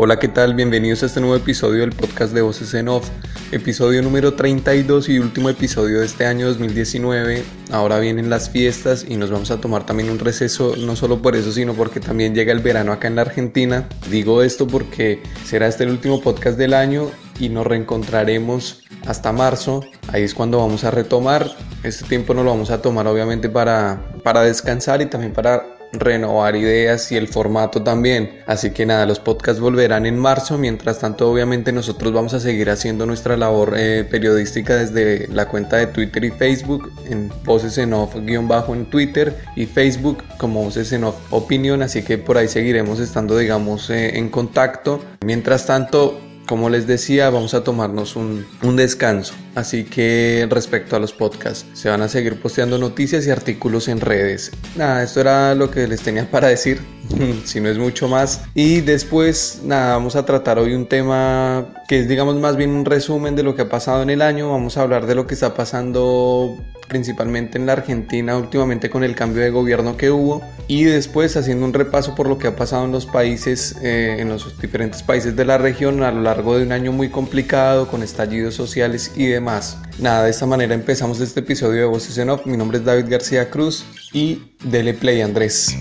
Hola, ¿qué tal? Bienvenidos a este nuevo episodio del podcast de Voces en Off, episodio número 32 y último episodio de este año 2019. Ahora vienen las fiestas y nos vamos a tomar también un receso, no solo por eso, sino porque también llega el verano acá en la Argentina. Digo esto porque será este el último podcast del año y nos reencontraremos hasta marzo. Ahí es cuando vamos a retomar. Este tiempo nos lo vamos a tomar obviamente para, para descansar y también para renovar ideas y el formato también. Así que nada, los podcasts volverán en marzo. Mientras tanto, obviamente nosotros vamos a seguir haciendo nuestra labor eh, periodística desde la cuenta de Twitter y Facebook, en Voces en Off guion bajo en Twitter y Facebook como Voces en Off Opinión. Así que por ahí seguiremos estando, digamos, eh, en contacto. Mientras tanto, como les decía, vamos a tomarnos un, descanso. Así que respecto a los podcasts, se van a seguir posteando noticias y artículos en redes. Nada, esto era lo que les tenía para decir, si no es mucho más. Y después, nada, vamos a tratar hoy un tema que es, digamos, más bien un resumen de lo que ha pasado en el año. Vamos a hablar de lo que está pasando principalmente en la Argentina últimamente con el cambio de gobierno que hubo y después haciendo un repaso por lo que ha pasado en los países, eh, en los diferentes países de la región a lo largo de un año muy complicado con estallidos sociales y demás. Nada, de esta manera empezamos este episodio de Voces en Off. Mi nombre es David García Cruz y dele play Andrés.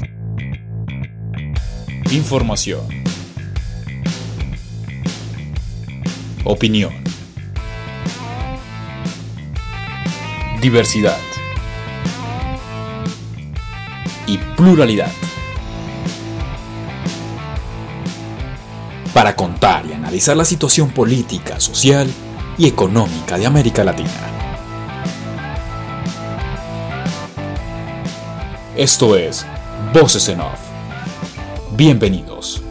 Información. Opinión diversidad y pluralidad. Para contar y analizar la situación política, social y económica de América Latina. Esto es Voces en Off. Bienvenidos.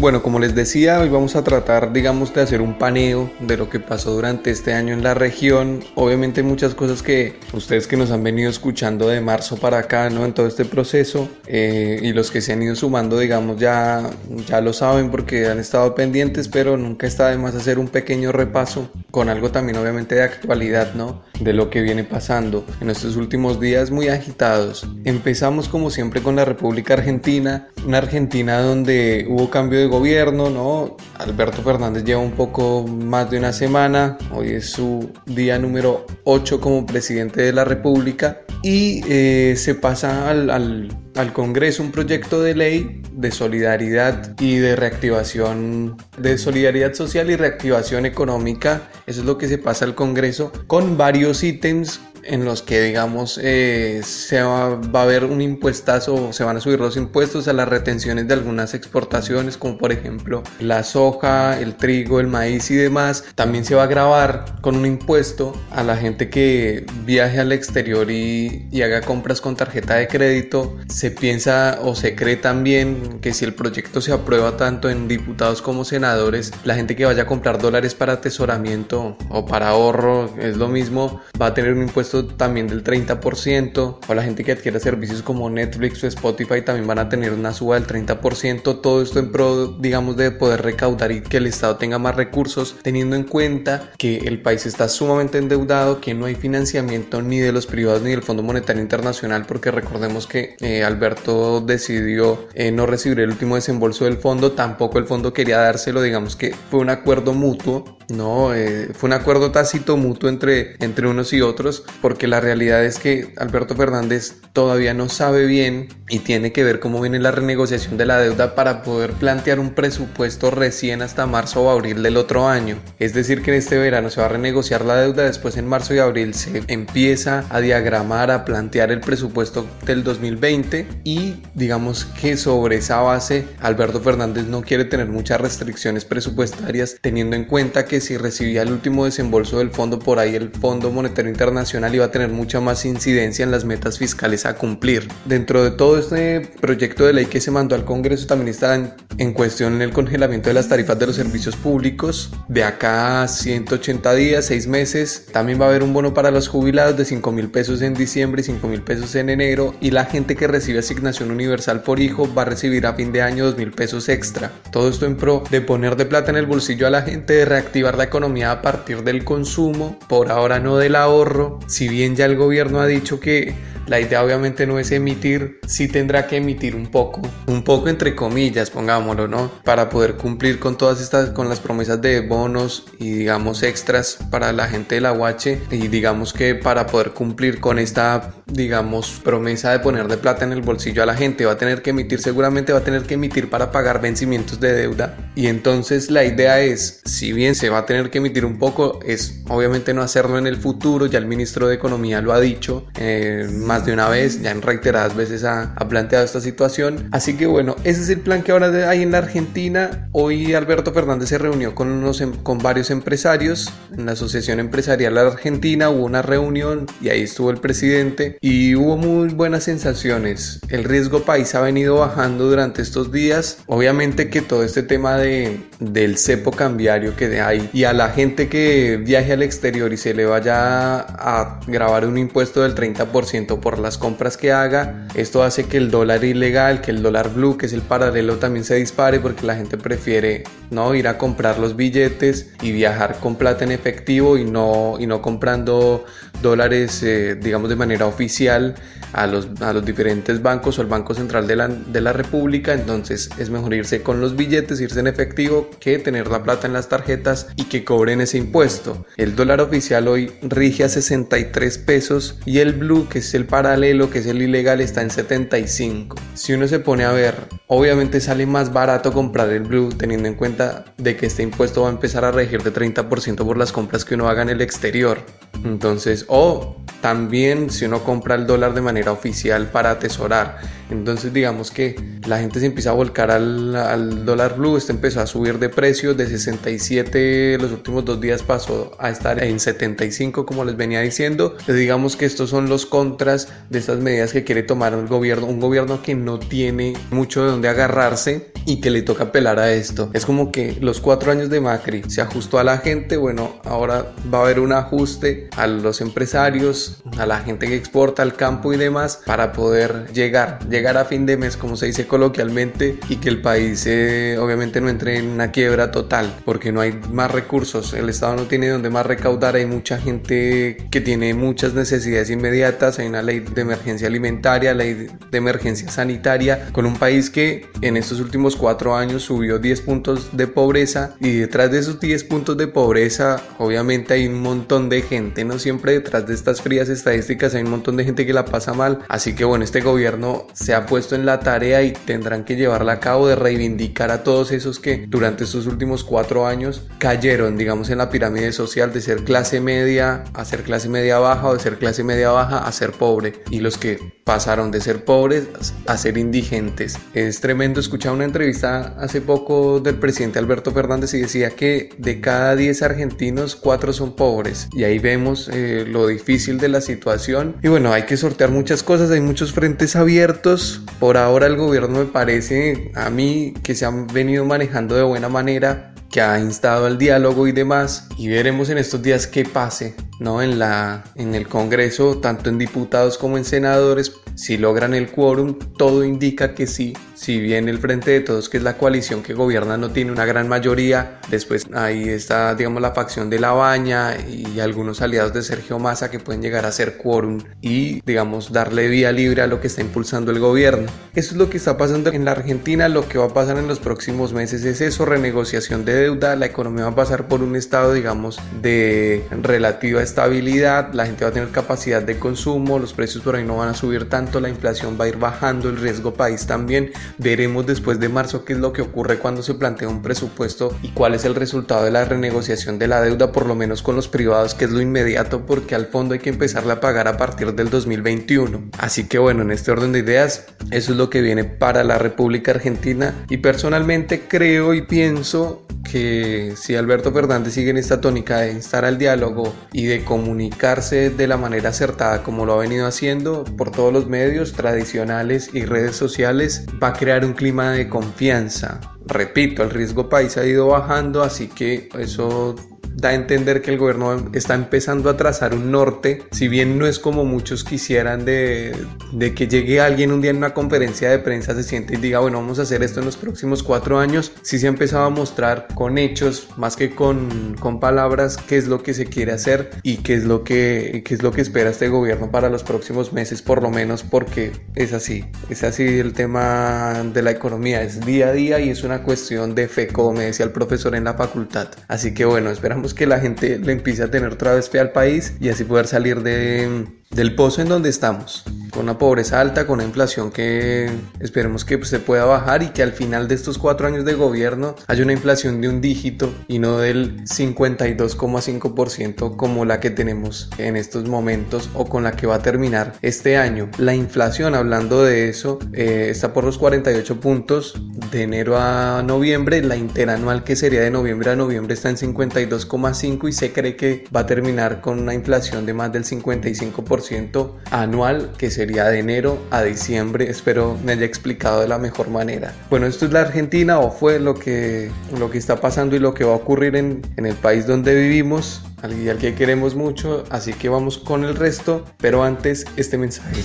Bueno, como les decía, hoy vamos a tratar, digamos, de hacer un paneo de lo que pasó durante este año en la región. Obviamente muchas cosas que ustedes que nos han venido escuchando de marzo para acá, ¿no? En todo este proceso eh, y los que se han ido sumando, digamos, ya, ya lo saben porque han estado pendientes, pero nunca está de más hacer un pequeño repaso con algo también obviamente de actualidad, ¿no? De lo que viene pasando en estos últimos días muy agitados. Empezamos como siempre con la República Argentina, una Argentina donde hubo cambio de gobierno, ¿no? Alberto Fernández lleva un poco más de una semana, hoy es su día número 8 como presidente de la República y eh, se pasa al, al Congreso un proyecto de ley de solidaridad y de reactivación, de solidaridad social y reactivación económica. Eso es lo que se pasa al Congreso con varios ítems en los que digamos eh, se va, a haber un impuestazo, se van a subir los impuestos a las retenciones de algunas exportaciones como por ejemplo la soja, el trigo, el maíz y demás. También se va a grabar con un impuesto a la gente que viaje al exterior y, y haga compras con tarjeta de crédito. Se piensa o se cree también que si el proyecto se aprueba tanto en diputados como senadores, la gente que vaya a comprar dólares para atesoramiento o para ahorro es lo mismo, va a tener un impuesto también del 30%, o la gente que adquiera servicios como Netflix o Spotify también van a tener una suba del 30%, todo esto en pro, digamos, de poder recaudar y que el Estado tenga más recursos, teniendo en cuenta que el país está sumamente endeudado, que no hay financiamiento ni de los privados ni del Fondo Monetario Internacional, porque recordemos que eh, Alberto decidió eh, no recibir el último desembolso del fondo, tampoco el fondo quería dárselo, digamos que fue un acuerdo mutuo, no, eh, fue un acuerdo tácito mutuo entre, entre unos y otros, porque la realidad es que Alberto Fernández todavía no sabe bien y tiene que ver cómo viene la renegociación de la deuda para poder plantear un presupuesto recién hasta marzo o abril del otro año. Es decir, que en este verano se va a renegociar la deuda, después en marzo y abril se empieza a diagramar, a plantear el presupuesto del 2020 y digamos que sobre esa base Alberto Fernández no quiere tener muchas restricciones presupuestarias teniendo en cuenta que si recibía el último desembolso del fondo por ahí el Fondo Monetario Internacional iba a tener mucha más incidencia en las metas fiscales a cumplir. Dentro de todo este proyecto de ley que se mandó al Congreso también está en, cuestión el congelamiento de las tarifas de los servicios públicos de acá a 180 días, 6 meses. También va a haber un bono para los jubilados de 5 mil pesos en diciembre y 5 mil pesos en enero y la gente que recibe asignación universal por hijo va a recibir a fin de año 2 mil pesos extra. Todo esto en pro de poner de plata en el bolsillo a la gente, de reactivar la economía a partir del consumo, por ahora no del ahorro, si bien ya el gobierno ha dicho que la idea obviamente no es emitir, sí tendrá que emitir un poco, un poco entre comillas, pongámoslo, ¿no? Para poder cumplir con todas estas, con las promesas de bonos y digamos extras para la gente de la UH y digamos que para poder cumplir con esta, digamos, promesa de poner de plata en el bolsillo a la gente, va a tener que emitir, seguramente va a tener que emitir para pagar vencimientos de deuda. Y entonces la idea es, si bien se va a tener que emitir un poco, es obviamente no hacerlo en el futuro, ya el ministro de Economía lo ha dicho, eh, más de una vez, ya en reiteradas veces ha, planteado esta situación. Así que bueno, ese es el plan que ahora hay en la Argentina. Hoy Alberto Fernández se reunió con, unos, em, con varios empresarios en la Asociación Empresarial Argentina, hubo una reunión y ahí estuvo el presidente y hubo muy buenas sensaciones. El riesgo país ha venido bajando durante estos días. Obviamente que todo este tema de, del cepo cambiario que hay y a la gente que viaje al exterior y se le vaya a grabar un impuesto del 30% por las compras que haga. Esto hace que el dólar ilegal, que el dólar blue, que es el paralelo, también se dispare porque la gente prefiere no ir a comprar los billetes y viajar con plata en efectivo y no, y no comprando dólares, eh, digamos, de manera oficial a los, a los diferentes bancos o al Banco Central de la, de la República. Entonces es mejor irse con los billetes, irse en efectivo, que tener la plata en las tarjetas y que cobren ese impuesto. El dólar oficial hoy rige a 63 pesos y el blue, que es el paralelo, que es el ilegal, está en 75. Si uno se pone a ver, obviamente sale más barato comprar el blue teniendo en cuenta de que este impuesto va a empezar a regir de 30% por las compras que uno haga en el exterior. Entonces, o también si uno compra el dólar de manera oficial para atesorar. Entonces digamos que la gente se empieza a volcar al, dólar blue, este empezó a subir de precio de 67 los últimos dos días pasó a estar en 75 como les venía diciendo. digamos que estos son los contras de estas medidas que quiere tomar el gobierno, un gobierno que no tiene mucho de dónde agarrarse y que le toca apelar a esto. Es como que los cuatro años de Macri se ajustó a la gente, bueno, ahora va a haber un ajuste a los empresarios, a la gente que exporta al campo y demás para poder llegar, llegar a fin de mes, como se dice coloquialmente, y que el país eh, obviamente no entre en una quiebra total, porque no hay más recursos, el Estado no tiene donde más recaudar, hay mucha gente que tiene muchas necesidades inmediatas, hay una ley de emergencia alimentaria, ley de emergencia sanitaria, con un país que en estos últimos cuatro años subió 10 puntos de pobreza y detrás de esos 10 puntos de pobreza obviamente hay un montón de gente, no siempre detrás de estas frías estadísticas hay un montón de gente que la pasa mal, así que bueno, este gobierno se ha puesto en la tarea y tendrán que llevarla a cabo de reivindicar a todos esos que durante estos últimos cuatro años cayeron, digamos, en la pirámide social de ser clase media a ser clase media baja o de ser clase media baja a ser pobre. Y los que pasaron de ser pobres a ser indigentes. Es tremendo escuchar una entrevista hace poco del presidente Alberto Fernández y decía que de cada 10 argentinos, 4 son pobres. Y ahí vemos eh, lo difícil de la situación. Y bueno, hay que sortear muchas cosas, hay muchos frentes abiertos. Por ahora el gobierno me parece a mí que se han venido manejando de buena manera que ha instado al diálogo y demás y veremos en estos días qué pase no en la en el Congreso tanto en diputados como en senadores si logran el quórum todo indica que sí si bien el Frente de Todos, que es la coalición que gobierna, no tiene una gran mayoría, después ahí está, digamos, la facción de La Baña y algunos aliados de Sergio Massa que pueden llegar a ser quórum y, digamos, darle vía libre a lo que está impulsando el gobierno. Eso es lo que está pasando en la Argentina, lo que va a pasar en los próximos meses es eso, renegociación de deuda, la economía va a pasar por un estado, digamos, de relativa estabilidad, la gente va a tener capacidad de consumo, los precios por ahí no van a subir tanto, la inflación va a ir bajando, el riesgo país también, Veremos después de marzo qué es lo que ocurre cuando se plantea un presupuesto y cuál es el resultado de la renegociación de la deuda, por lo menos con los privados, que es lo inmediato porque al fondo hay que empezarla a pagar a partir del 2021. Así que bueno, en este orden de ideas, eso es lo que viene para la República Argentina y personalmente creo y pienso que si Alberto Fernández sigue en esta tónica de instar al diálogo y de comunicarse de la manera acertada como lo ha venido haciendo por todos los medios tradicionales y redes sociales, va a crear un clima de confianza. Repito, el riesgo país ha ido bajando, así que eso da a entender que el gobierno está empezando a trazar un norte, si bien no es como muchos quisieran de, de que llegue alguien un día en una conferencia de prensa, se siente y diga, bueno, vamos a hacer esto en los próximos cuatro años, sí se ha empezado a mostrar con hechos, más que con, con palabras, qué es lo que se quiere hacer y qué es lo que, qué es lo que espera este gobierno para los próximos meses, por lo menos porque es así, es así el tema de la economía, es día a día y es una cuestión de fe, como me decía el profesor en la facultad. Así que bueno, esperamos que la gente le empiece a tener otra vez fe al país y así poder salir de, del pozo en donde estamos, con una pobreza alta, con una inflación que esperemos que se pueda bajar y que al final de estos cuatro años de gobierno haya una inflación de un dígito y no del 52,5% como la que tenemos en estos momentos o con la que va a terminar este año. La inflación, hablando de eso, eh, está por los 48 puntos de enero a noviembre, la interanual que sería de noviembre a noviembre está en 52,5 y se cree que va a terminar con una inflación de más del 55% anual que sería de enero a diciembre. Espero me haya explicado de la mejor manera. Bueno, esto es la Argentina o fue lo que, lo que está pasando y lo que va a ocurrir en, en el país donde vivimos al, al que queremos mucho. Así que vamos con el resto, pero antes este mensaje.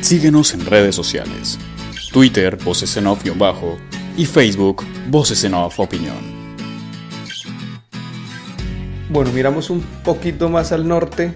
Síguenos en redes sociales. Twitter, Voces en Off-Bajo y Facebook, Voces en Off Opinión. Bueno, miramos un poquito más al norte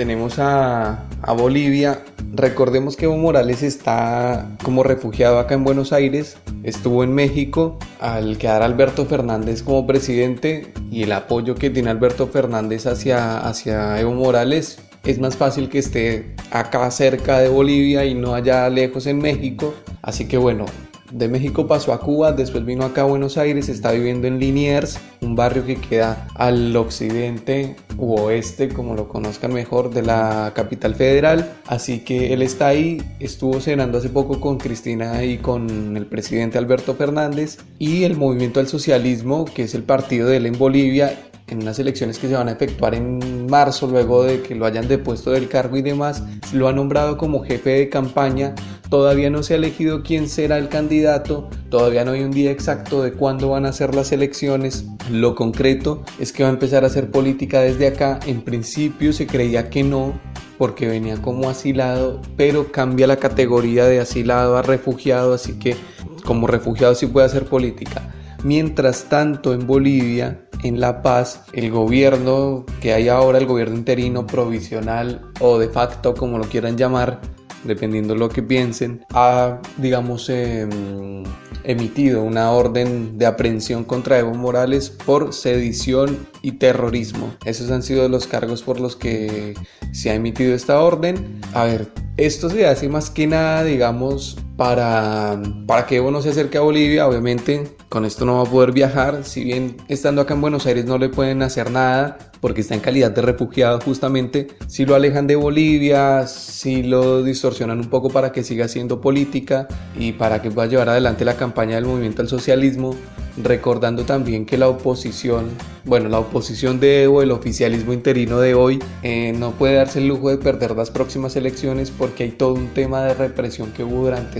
tenemos a, Bolivia. Recordemos que Evo Morales está como refugiado acá en Buenos Aires, estuvo en México al quedar Alberto Fernández como presidente y el apoyo que tiene Alberto Fernández hacia, hacia Evo Morales es más fácil que esté acá cerca de Bolivia y no allá lejos en México. Así que bueno, de México pasó a Cuba, después vino acá a Buenos Aires, está viviendo en Liniers, un barrio que queda al occidente u oeste, como lo conozcan mejor, de la capital federal. Así que él está ahí, estuvo cenando hace poco con Cristina y con el presidente Alberto Fernández y el movimiento al socialismo, que es el partido de él en Bolivia, en unas elecciones que se van a efectuar en marzo, luego de que lo hayan depuesto del cargo y demás, lo ha nombrado como jefe de campaña. Todavía no se ha elegido quién será el candidato, todavía no hay un día exacto de cuándo van a ser las elecciones. Lo concreto es que va a empezar a hacer política desde acá. En principio se creía que no, porque venía como asilado, pero cambia la categoría de asilado a refugiado, así que como refugiado sí puede hacer política. Mientras tanto, en Bolivia, en La Paz, el gobierno que hay ahora, el gobierno interino, provisional o de facto, como lo quieran llamar, dependiendo lo que piensen, ha, digamos, em, emitido una orden de aprehensión contra Evo Morales por sedición y terrorismo. Esos han sido los cargos por los que se ha emitido esta orden. A ver, esto se hace más que nada, digamos, para, para que Evo no se acerque a Bolivia. Obviamente con esto no va a poder viajar. Si bien estando acá en Buenos Aires no le pueden hacer nada porque está en calidad de refugiado justamente. Si lo alejan de Bolivia, si lo distorsionan un poco para que siga haciendo política y para que pueda llevar adelante la campaña del movimiento al socialismo recordando también que la oposición, bueno, la oposición de Evo, el oficialismo interino de hoy, eh, no puede darse el lujo de perder las próximas elecciones porque hay todo un tema de represión que hubo durante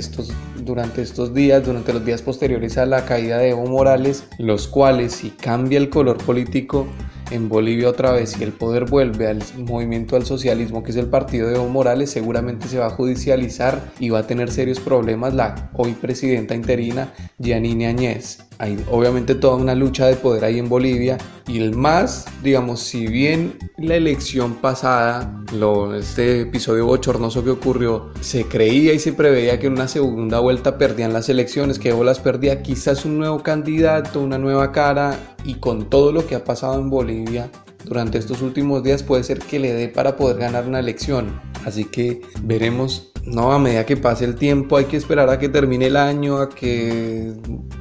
durante estos días, durante los días posteriores a la caída de Evo Morales, los cuales si cambia el color político en Bolivia otra vez y el poder vuelve al movimiento al socialismo que es el partido de Evo Morales, seguramente se va a judicializar y va a tener serios problemas la hoy presidenta interina Giannini Añez. Hay obviamente toda una lucha de poder ahí en Bolivia y el más, digamos, si bien la elección pasada, lo, este episodio bochornoso que ocurrió, se creía y se preveía que en una segunda vuelta perdían las elecciones, que Evo las perdía, quizás un nuevo candidato, una nueva cara y con todo lo que ha pasado en Bolivia durante estos últimos días puede ser que le dé para poder ganar una elección. Así que veremos no, a medida que pase el tiempo hay que esperar a que termine el año, a que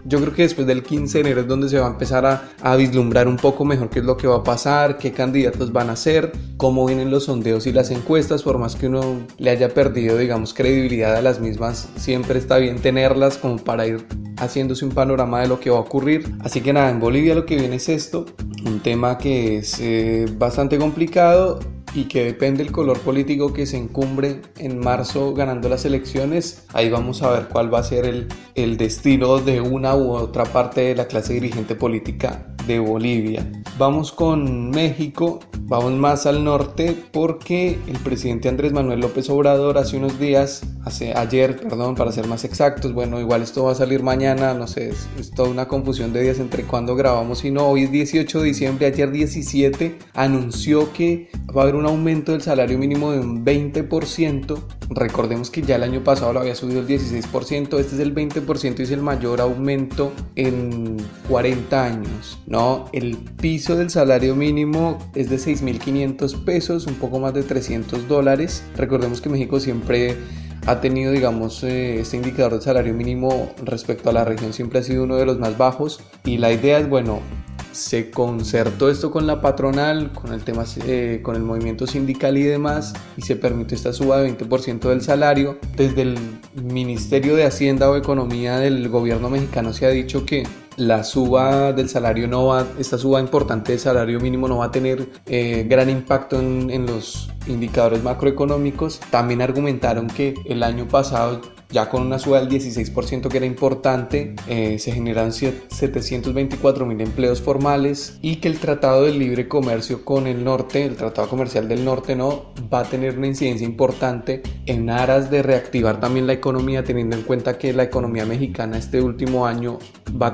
yo creo que después del 15 de enero es donde se va a empezar a, vislumbrar un poco mejor qué es lo que va a pasar, qué candidatos van a ser, cómo vienen los sondeos y las encuestas, por más que uno le haya perdido, digamos, credibilidad a las mismas, siempre está bien tenerlas como para ir haciéndose un panorama de lo que va a ocurrir. Así que nada, en Bolivia lo que viene es esto, un tema que es eh, bastante complicado y que depende del color político que se encumbre en marzo ganando las elecciones, ahí vamos a ver cuál va a ser el, el destino de una u otra parte de la clase dirigente política de Bolivia. Vamos con México, vamos más al norte porque el presidente Andrés Manuel López Obrador hace unos días, hace ayer, perdón, para ser más exactos, bueno, igual esto va a salir mañana, no sé, es, toda una confusión de días entre cuándo grabamos y no, hoy es 18 de diciembre, ayer 17, anunció que va a haber un aumento del salario mínimo de un 20%, recordemos que ya el año pasado lo había subido el 16%, este es el 20% y es el mayor aumento en 40 años, ¿no? El piso del salario mínimo es de 6.500 pesos, un poco más de 300 dólares. Recordemos que México siempre ha tenido, digamos, eh, este indicador de salario mínimo respecto a la región siempre ha sido uno de los más bajos y la idea es, bueno, se concertó esto con la patronal, con el tema, eh, con el movimiento sindical y demás, y se permitió esta suba de 20% del salario. Desde el Ministerio de Hacienda o Economía del gobierno mexicano se ha dicho que la suba del salario no va, esta suba importante del salario mínimo no va a tener eh, gran impacto en, en los indicadores macroeconómicos. También argumentaron que el año pasado ya con una suba del 16% que era importante, eh, se generan 724 mil empleos formales y que el Tratado de Libre Comercio con el norte, el Tratado Comercial del Norte, no va a tener una incidencia importante en aras de reactivar también la economía, teniendo en cuenta que la economía mexicana este último año va a,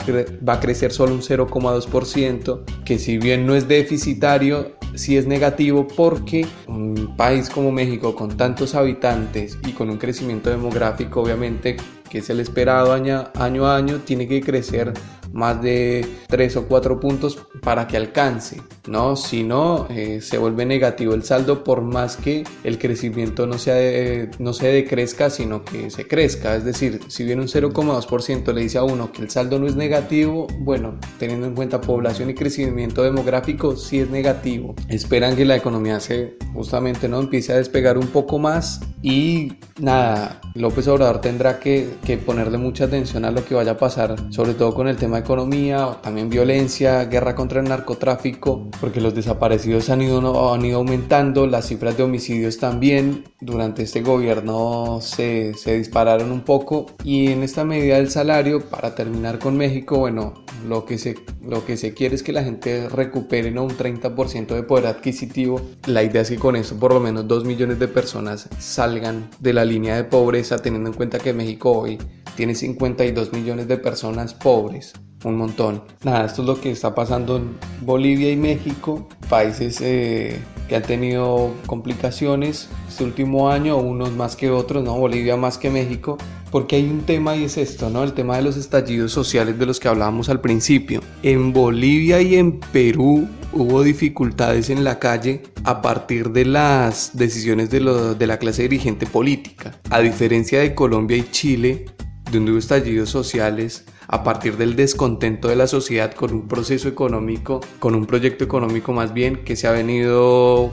va a crecer solo un 0,2%, que si bien no es deficitario, sí es negativo porque un país como México con tantos habitantes y con un crecimiento demográfico obviamente que es el esperado año, año a año, tiene que crecer más de 3 o 4 puntos para que alcance, ¿no? Si no, eh, se vuelve negativo el saldo por más que el crecimiento no, sea no se decrezca, sino que se crezca. Es decir, si bien un 0,2% le dice a uno que el saldo no es negativo, bueno, teniendo en cuenta población y crecimiento demográfico, sí es negativo. Esperan que la economía se justamente no empiece a despegar un poco más y nada, López Obrador tendrá que, que ponerle mucha atención a lo que vaya a pasar, sobre todo con el tema de economía, también violencia, guerra contra el narcotráfico, porque los desaparecidos han ido, han ido aumentando, las cifras de homicidios también, durante este gobierno se, se dispararon un poco y en esta medida del salario, para terminar con México, bueno, lo que se, lo que se quiere es que la gente recupere ¿no? un 30% de poder adquisitivo. La idea es que con eso por lo menos 2 millones de personas salgan de la línea de pobreza, teniendo en cuenta que México hoy tiene 52 millones de personas pobres un montón. Nada, esto es lo que está pasando en Bolivia y México, países eh, que han tenido complicaciones este último año, unos más que otros, ¿no? Bolivia más que México, porque hay un tema y es esto, ¿no? El tema de los estallidos sociales de los que hablábamos al principio. En Bolivia y en Perú hubo dificultades en la calle a partir de las decisiones de, de la clase dirigente política. A diferencia de Colombia y Chile, donde hubo estallidos sociales, a partir del descontento de la sociedad con un proceso económico, con un proyecto económico más bien que se ha venido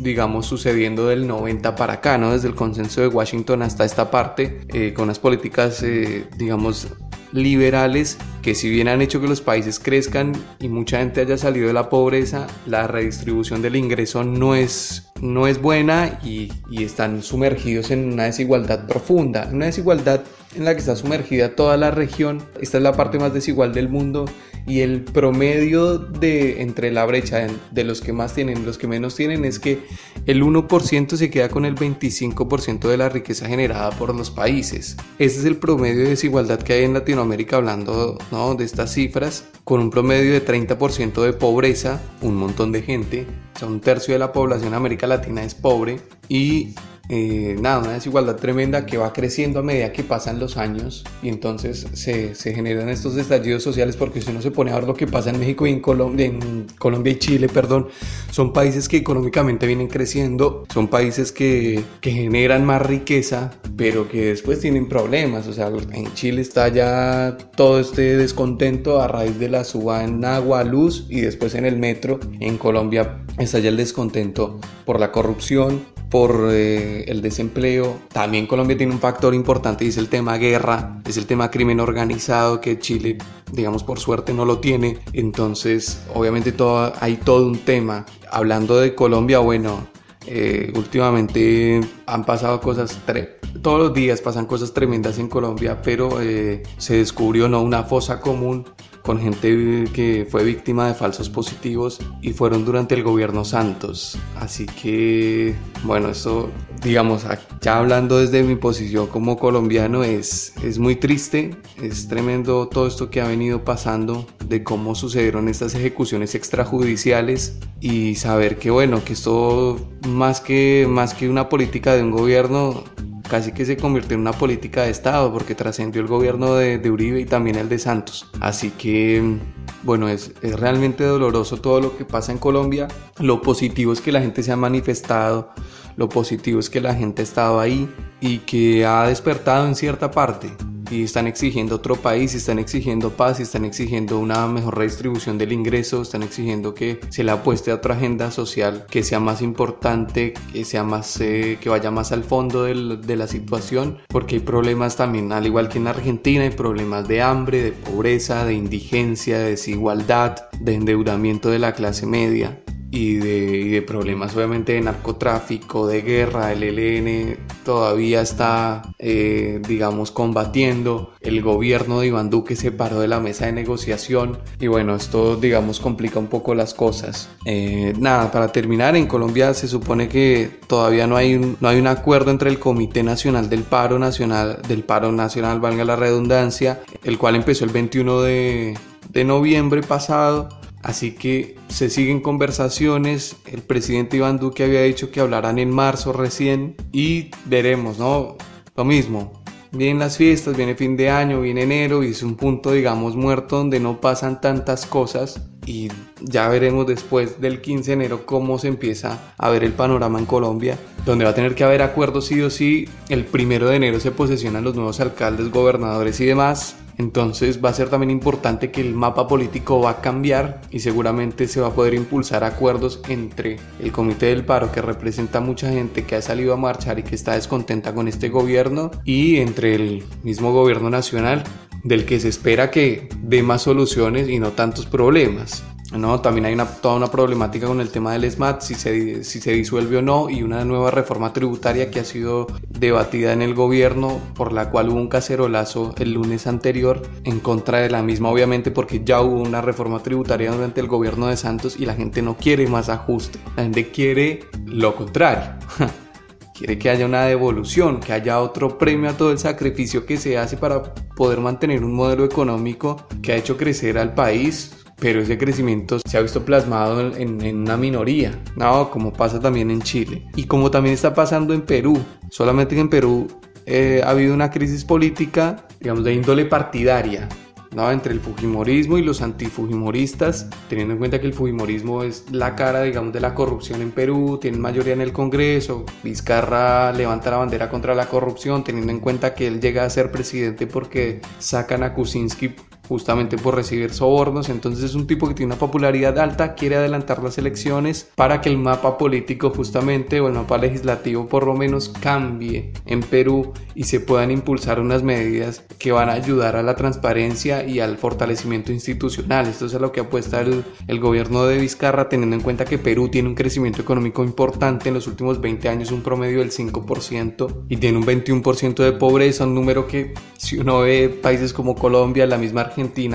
digamos, sucediendo del 90 para acá, ¿no? Desde el consenso de Washington hasta esta parte, eh, con unas políticas, eh, digamos, liberales que si bien han hecho que los países crezcan y mucha gente haya salido de la pobreza, la redistribución del ingreso no es, no es buena y, y están sumergidos en una desigualdad profunda, una desigualdad en la que está sumergida toda la región. Esta es la parte más desigual del mundo y el promedio de entre la brecha de los que más tienen y los que menos tienen es que el 1% se queda con el 25% de la riqueza generada por los países. Ese es el promedio de desigualdad que hay en Latinoamérica hablando ¿no? de estas cifras, con un promedio de 30% de pobreza, un montón de gente, o un tercio de la población de América Latina es pobre y eh, nada, una desigualdad tremenda que va creciendo a medida que pasan los años y entonces se, se, generan estos estallidos sociales porque si uno se pone a ver lo que pasa en México y en Colombia, en Colombia y Chile, perdón, son países que económicamente vienen creciendo, son países que, que generan más riqueza, pero que después tienen problemas, o sea, en Chile está ya todo este descontento a raíz de la suba en agua, luz y después en el metro, en Colombia está ya el descontento por la corrupción, por eh, el desempleo. También Colombia tiene un factor importante y es el tema guerra, es el tema crimen organizado que Chile, digamos, por suerte no lo tiene. Entonces, obviamente todo, hay todo un tema. Hablando de Colombia, bueno, eh, últimamente han pasado cosas, todos los días pasan cosas tremendas en Colombia, pero eh, se descubrió ¿no? una fosa común con gente que fue víctima de falsos positivos y fueron durante el gobierno Santos. Así que, bueno, eso, digamos, ya hablando desde mi posición como colombiano, es, es muy triste, es tremendo todo esto que ha venido pasando, de cómo sucedieron estas ejecuciones extrajudiciales y saber que, bueno, que esto más que, más que una política de un gobierno, casi que se convirtió en una política de Estado porque trascendió el gobierno de, Uribe y también el de Santos. Así que, bueno, es, es, realmente doloroso todo lo que pasa en Colombia. Lo positivo es que la gente se ha manifestado, lo positivo es que la gente ha estado ahí y que ha despertado en cierta parte y están exigiendo otro país, están exigiendo paz, están exigiendo una mejor redistribución del ingreso, están exigiendo que se le apueste a otra agenda social que sea más importante, que sea más, eh, que vaya más al fondo de la situación, porque hay problemas también, al igual que en Argentina, hay problemas de hambre, de pobreza, de indigencia, de desigualdad, de endeudamiento de la clase media y de, problemas obviamente de narcotráfico, de guerra, el ELN todavía está, eh, digamos, combatiendo, el gobierno de Iván Duque se paró de la mesa de negociación y bueno, esto, digamos, complica un poco las cosas. Eh, nada, para terminar, en Colombia se supone que todavía no hay, un, no hay un acuerdo entre el Comité Nacional del Paro Nacional, del Paro Nacional, valga la redundancia, el cual empezó el 21 de, de noviembre pasado Así que se siguen conversaciones, el presidente Iván Duque había dicho que hablarán en marzo recién y veremos, ¿no? Lo mismo, vienen las fiestas, viene fin de año, viene enero y es un punto, digamos, muerto donde no pasan tantas cosas y ya veremos después del 15 de enero cómo se empieza a ver el panorama en Colombia, donde va a tener que haber acuerdos sí o sí. El primero de enero se posesionan los nuevos alcaldes, gobernadores y demás. Entonces va a ser también importante que el mapa político va a cambiar y seguramente se va a poder impulsar acuerdos entre el Comité del Paro que representa a mucha gente que ha salido a marchar y que está descontenta con este gobierno y entre el mismo gobierno nacional del que se espera que dé más soluciones y no tantos problemas. ¿No? También hay una, toda una problemática con el tema del SMAT, si se, si se disuelve o no, y una nueva reforma tributaria que ha sido debatida en el gobierno, por la cual hubo un cacerolazo el lunes anterior en contra de la misma, obviamente porque ya hubo una reforma tributaria durante el gobierno de Santos y la gente no quiere más ajuste, la gente quiere lo contrario. quiere que haya una devolución, que haya otro premio a todo el sacrificio que se hace para poder mantener un modelo económico que ha hecho crecer al país pero ese crecimiento se ha visto plasmado en, una minoría, ¿no? como pasa también en Chile y como también está pasando en Perú, solamente que en Perú eh, ha habido una crisis política, digamos, de índole partidaria, ¿no? entre el Fujimorismo y los antifujimoristas, teniendo en cuenta que el Fujimorismo es la cara, digamos, de la corrupción en Perú, tiene mayoría en el Congreso, Vizcarra levanta la bandera contra la corrupción, teniendo en cuenta que él llega a ser presidente porque sacan a Kuczynski justamente por recibir sobornos, entonces es un tipo que tiene una popularidad alta, quiere adelantar las elecciones para que el mapa político justamente o el mapa legislativo por lo menos cambie en Perú y se puedan impulsar unas medidas que van a ayudar a la transparencia y al fortalecimiento institucional. Esto es a lo que apuesta el, el gobierno de Vizcarra teniendo en cuenta que Perú tiene un crecimiento económico importante en los últimos 20 años, un promedio del 5% y tiene un 21% de pobreza, un número que si uno ve países como Colombia, la misma Argentina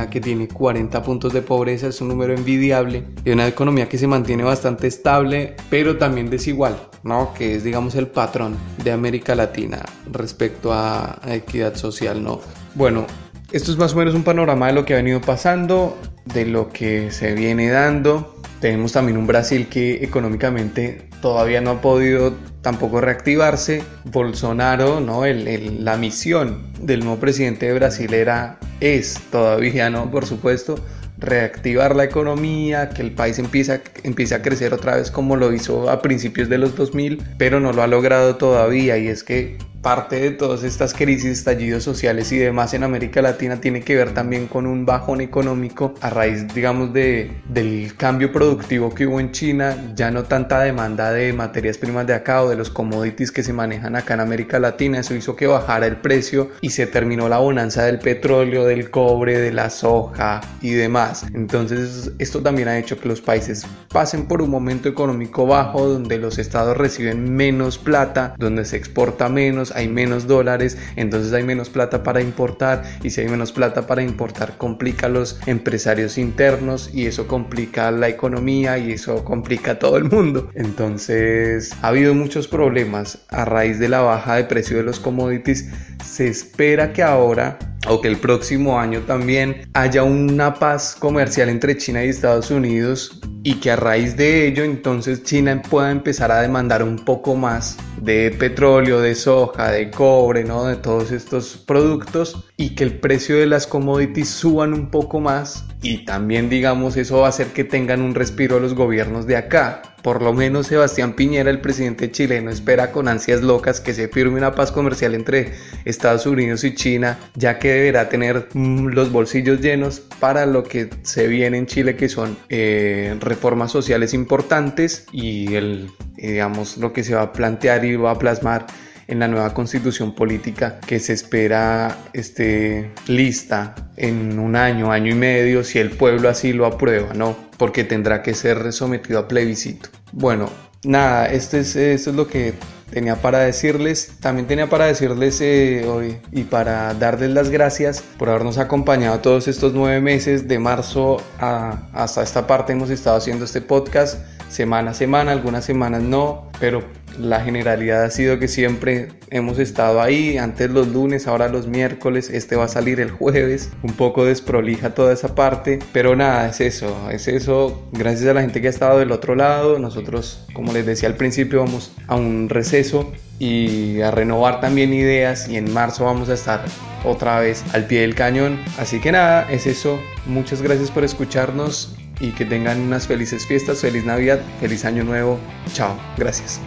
que tiene 40 puntos de pobreza es un número envidiable de una economía que se mantiene bastante estable pero también desigual, ¿no? Que es digamos el patrón de América Latina respecto a, equidad social, ¿no? Bueno, esto es más o menos un panorama de lo que ha venido pasando, de lo que se viene dando. Tenemos también un Brasil que económicamente todavía no ha podido tampoco reactivarse. Bolsonaro, ¿no? la misión del nuevo presidente de Brasil era es todavía, ¿no? Por supuesto, reactivar la economía, que el país empiece, empiece a crecer otra vez como lo hizo a principios de los 2000, pero no lo ha logrado todavía y es que parte de todas estas crisis, estallidos sociales y demás en América Latina tiene que ver también con un bajón económico a raíz, digamos, de, del cambio productivo que hubo en China, ya no tanta demanda de materias primas de acá o de los commodities que se manejan acá en América Latina, eso hizo que bajara el precio y se terminó la bonanza del petróleo, del cobre, de la soja y demás. Entonces esto también ha hecho que los países pasen por un momento económico bajo donde los estados reciben menos plata, donde se exporta menos, hay menos dólares, entonces hay menos plata para importar y si hay menos plata para importar complica a los empresarios internos y eso complica la economía y eso complica a todo el mundo. Entonces ha habido muchos problemas a raíz de la baja de precio de los commodities. Se espera que ahora o que el próximo año también haya una paz comercial entre China y Estados Unidos y que a raíz de ello entonces China pueda empezar a demandar un poco más de petróleo, de soja, de cobre, ¿no? de todos estos productos y que el precio de las commodities suban un poco más y también digamos eso va a hacer que tengan un respiro los gobiernos de acá. Por lo menos Sebastián Piñera, el presidente chileno, espera con ansias locas que se firme una paz comercial entre Estados Unidos y China, ya que deberá tener mm, los bolsillos llenos para lo que se viene en Chile, que son eh, reformas sociales importantes y el, digamos, lo que se va a plantear y va a plasmar en la nueva constitución política que se espera esté lista en un año, año y medio, si el pueblo así lo aprueba, ¿no? Porque tendrá que ser sometido a plebiscito. Bueno, nada, esto es, esto es lo que tenía para decirles. También tenía para decirles eh, hoy y para darles las gracias por habernos acompañado todos estos nueve meses de marzo hasta esta parte. Hemos estado haciendo este podcast semana a semana, algunas semanas no, pero la generalidad ha sido que siempre hemos estado ahí, antes los lunes, ahora los miércoles, este va a salir el jueves, un poco desprolija toda esa parte, pero nada, es eso, es eso, gracias a la gente que ha estado del otro lado, nosotros, como les decía al principio, vamos a un receso y a renovar también ideas y en marzo vamos a estar otra vez al pie del cañón, así que nada, es eso, muchas gracias por escucharnos y que tengan unas felices fiestas, feliz Navidad, feliz Año Nuevo, chao, gracias.